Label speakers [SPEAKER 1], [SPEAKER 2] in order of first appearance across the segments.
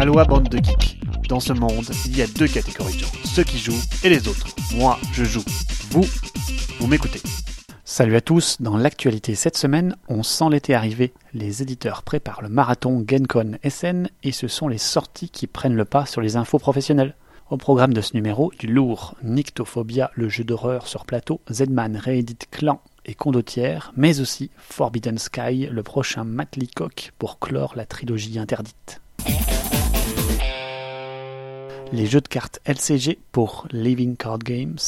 [SPEAKER 1] Aloha bande de geeks. Dans ce monde, il y a deux catégories de gens, ceux qui jouent et les autres. Moi, je joue. Vous, vous m'écoutez. Salut à tous, dans l'actualité cette semaine, on sent l'été arriver. Les éditeurs préparent le marathon Gencon SN et ce sont les sorties qui prennent le pas sur les infos professionnelles. Au programme de ce numéro, du lourd Nyctophobia, le jeu d'horreur sur plateau, Zedman réédite Clan et Condottière, mais aussi Forbidden Sky, le prochain Matt Leacock pour clore la trilogie interdite. Les jeux de cartes LCG pour Living Card Games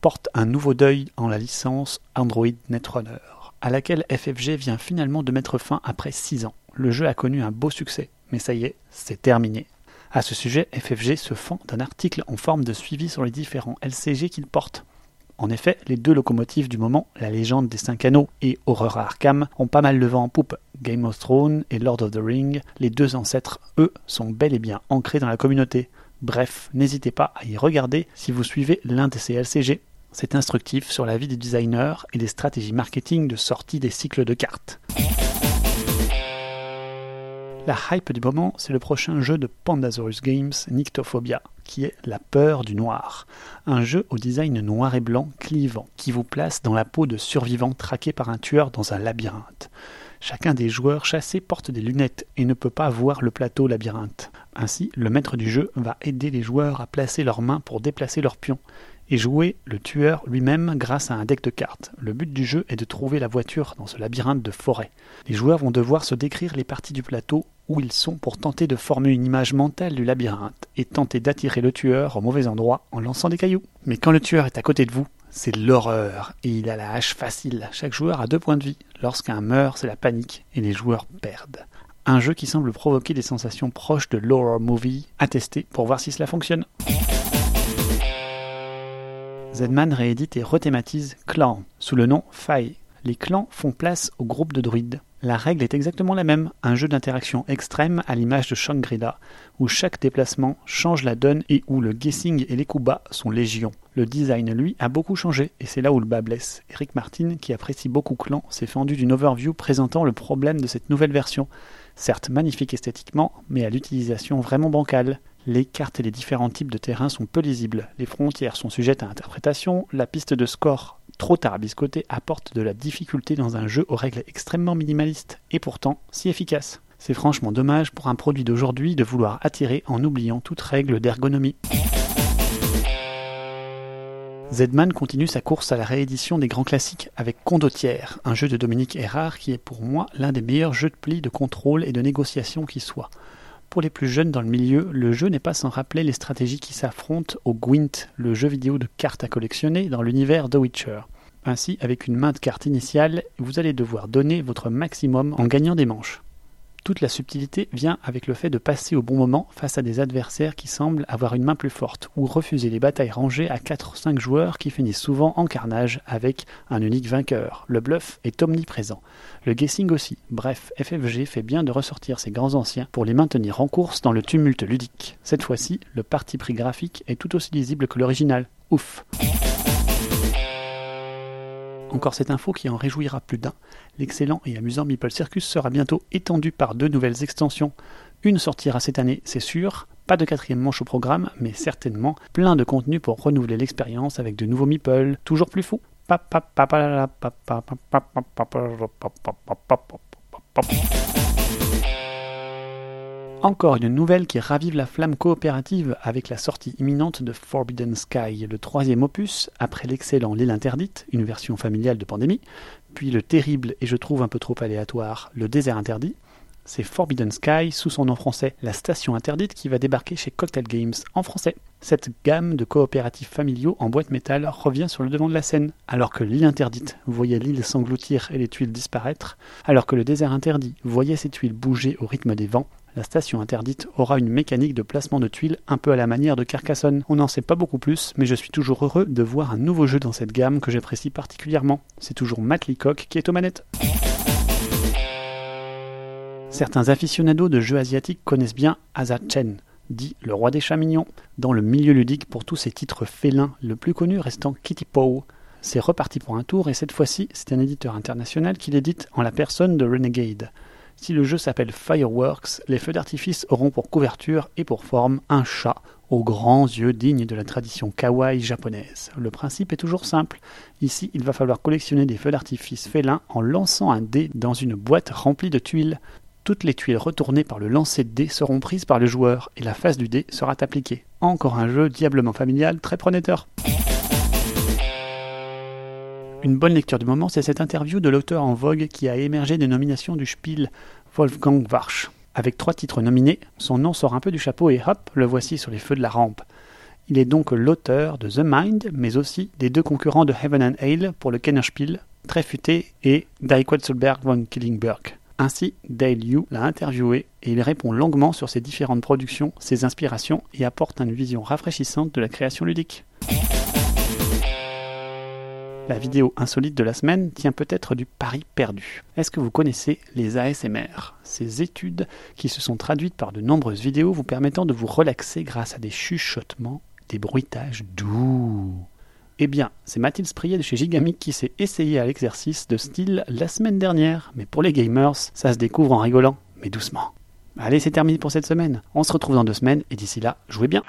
[SPEAKER 1] portent un nouveau deuil en la licence Android Netrunner, à laquelle FFG vient finalement de mettre fin après 6 ans. Le jeu a connu un beau succès, mais ça y est, c'est terminé. À ce sujet, FFG se fend d'un article en forme de suivi sur les différents LCG qu'il porte. En effet, les deux locomotives du moment, la légende des cinq anneaux et Horror Arkham, ont pas mal le vent en poupe. Game of Thrones et Lord of the Ring, les deux ancêtres, eux, sont bel et bien ancrés dans la communauté. Bref, n'hésitez pas à y regarder si vous suivez l'un de ces LCG. C'est instructif sur la vie des designers et des stratégies marketing de sortie des cycles de cartes. La hype du moment, c'est le prochain jeu de Pandasaurus Games, Nyctophobia, qui est La peur du noir. Un jeu au design noir et blanc clivant, qui vous place dans la peau de survivants traqués par un tueur dans un labyrinthe. Chacun des joueurs chassés porte des lunettes et ne peut pas voir le plateau labyrinthe. Ainsi, le maître du jeu va aider les joueurs à placer leurs mains pour déplacer leurs pions et jouer le tueur lui-même grâce à un deck de cartes. Le but du jeu est de trouver la voiture dans ce labyrinthe de forêt. Les joueurs vont devoir se décrire les parties du plateau où ils sont pour tenter de former une image mentale du labyrinthe et tenter d'attirer le tueur au mauvais endroit en lançant des cailloux. Mais quand le tueur est à côté de vous, c'est l'horreur et il a la hache facile. Chaque joueur a deux points de vie. Lorsqu'un meurt, c'est la panique et les joueurs perdent. Un jeu qui semble provoquer des sensations proches de l'horror movie à tester pour voir si cela fonctionne. Zedman réédite et rethématise Clan sous le nom Fae. Les clans font place au groupe de druides. La règle est exactement la même, un jeu d'interaction extrême à l'image de Shangri-La, où chaque déplacement change la donne et où le guessing et les coups bas sont légion. Le design, lui, a beaucoup changé, et c'est là où le bas blesse. Eric Martin, qui apprécie beaucoup Clan, s'est fendu d'une overview présentant le problème de cette nouvelle version. Certes magnifique esthétiquement, mais à l'utilisation vraiment bancale. Les cartes et les différents types de terrains sont peu lisibles, les frontières sont sujettes à interprétation, la piste de score trop tarabiscotée apporte de la difficulté dans un jeu aux règles extrêmement minimalistes, et pourtant si efficace. C'est franchement dommage pour un produit d'aujourd'hui de vouloir attirer en oubliant toute règle d'ergonomie. Zedman continue sa course à la réédition des grands classiques avec Condottière, un jeu de Dominique Erard qui est pour moi l'un des meilleurs jeux de pli, de contrôle et de négociation qui soit. Pour les plus jeunes dans le milieu, le jeu n'est pas sans rappeler les stratégies qui s'affrontent au Gwent, le jeu vidéo de cartes à collectionner dans l'univers The Witcher. Ainsi, avec une main de carte initiale, vous allez devoir donner votre maximum en gagnant des manches. Toute la subtilité vient avec le fait de passer au bon moment face à des adversaires qui semblent avoir une main plus forte, ou refuser les batailles rangées à 4-5 joueurs qui finissent souvent en carnage avec un unique vainqueur. Le bluff est omniprésent. Le guessing aussi. Bref, FFG fait bien de ressortir ses grands anciens pour les maintenir en course dans le tumulte ludique. Cette fois-ci, le parti pris graphique est tout aussi lisible que l'original. Ouf encore cette info qui en réjouira plus d'un. L'excellent et amusant Meeple Circus sera bientôt étendu par deux nouvelles extensions. Une sortira cette année, c'est sûr. Pas de quatrième manche au programme, mais certainement plein de contenu pour renouveler l'expérience avec de nouveaux Meeple, toujours plus fous. Encore une nouvelle qui ravive la flamme coopérative avec la sortie imminente de Forbidden Sky, le troisième opus, après l'excellent L'île interdite, une version familiale de Pandémie, puis le terrible et je trouve un peu trop aléatoire Le désert interdit. C'est Forbidden Sky, sous son nom français La Station Interdite, qui va débarquer chez Cocktail Games en français. Cette gamme de coopératifs familiaux en boîte métal revient sur le devant de la scène, alors que l'île interdite voyait l'île s'engloutir et les tuiles disparaître, alors que le désert interdit voyait ses tuiles bouger au rythme des vents, la station interdite aura une mécanique de placement de tuiles un peu à la manière de Carcassonne. On n'en sait pas beaucoup plus, mais je suis toujours heureux de voir un nouveau jeu dans cette gamme que j'apprécie particulièrement. C'est toujours Matt Leacock qui est aux manettes. Certains aficionados de jeux asiatiques connaissent bien Asa Chen, dit le roi des chats mignons, dans le milieu ludique pour tous ses titres félins, le plus connu restant Kitty Pow. C'est reparti pour un tour et cette fois-ci, c'est un éditeur international qui l'édite en la personne de Renegade. Si le jeu s'appelle Fireworks, les feux d'artifice auront pour couverture et pour forme un chat aux grands yeux dignes de la tradition kawaii japonaise. Le principe est toujours simple. Ici, il va falloir collectionner des feux d'artifice félins en lançant un dé dans une boîte remplie de tuiles. Toutes les tuiles retournées par le lancer de dés seront prises par le joueur et la face du dé sera appliquée. Encore un jeu diablement familial, très prometteur. Une bonne lecture du moment, c'est cette interview de l'auteur en vogue qui a émergé des nominations du Spiel Wolfgang Warsch. Avec trois titres nominés, son nom sort un peu du chapeau et hop, le voici sur les feux de la rampe. Il est donc l'auteur de The Mind, mais aussi des deux concurrents de Heaven and Hale pour le Kennerspiel, Très Futé et Die Quetzalberg von Killingberg. Ainsi, Dale Yu l'a interviewé et il répond longuement sur ses différentes productions, ses inspirations et apporte une vision rafraîchissante de la création ludique. La vidéo insolite de la semaine tient peut-être du pari perdu. Est-ce que vous connaissez les ASMR Ces études qui se sont traduites par de nombreuses vidéos vous permettant de vous relaxer grâce à des chuchotements, des bruitages doux. Eh bien, c'est Mathilde Sprier de chez Gigamic qui s'est essayé à l'exercice de style la semaine dernière, mais pour les gamers, ça se découvre en rigolant, mais doucement. Allez, c'est terminé pour cette semaine. On se retrouve dans deux semaines et d'ici là, jouez bien.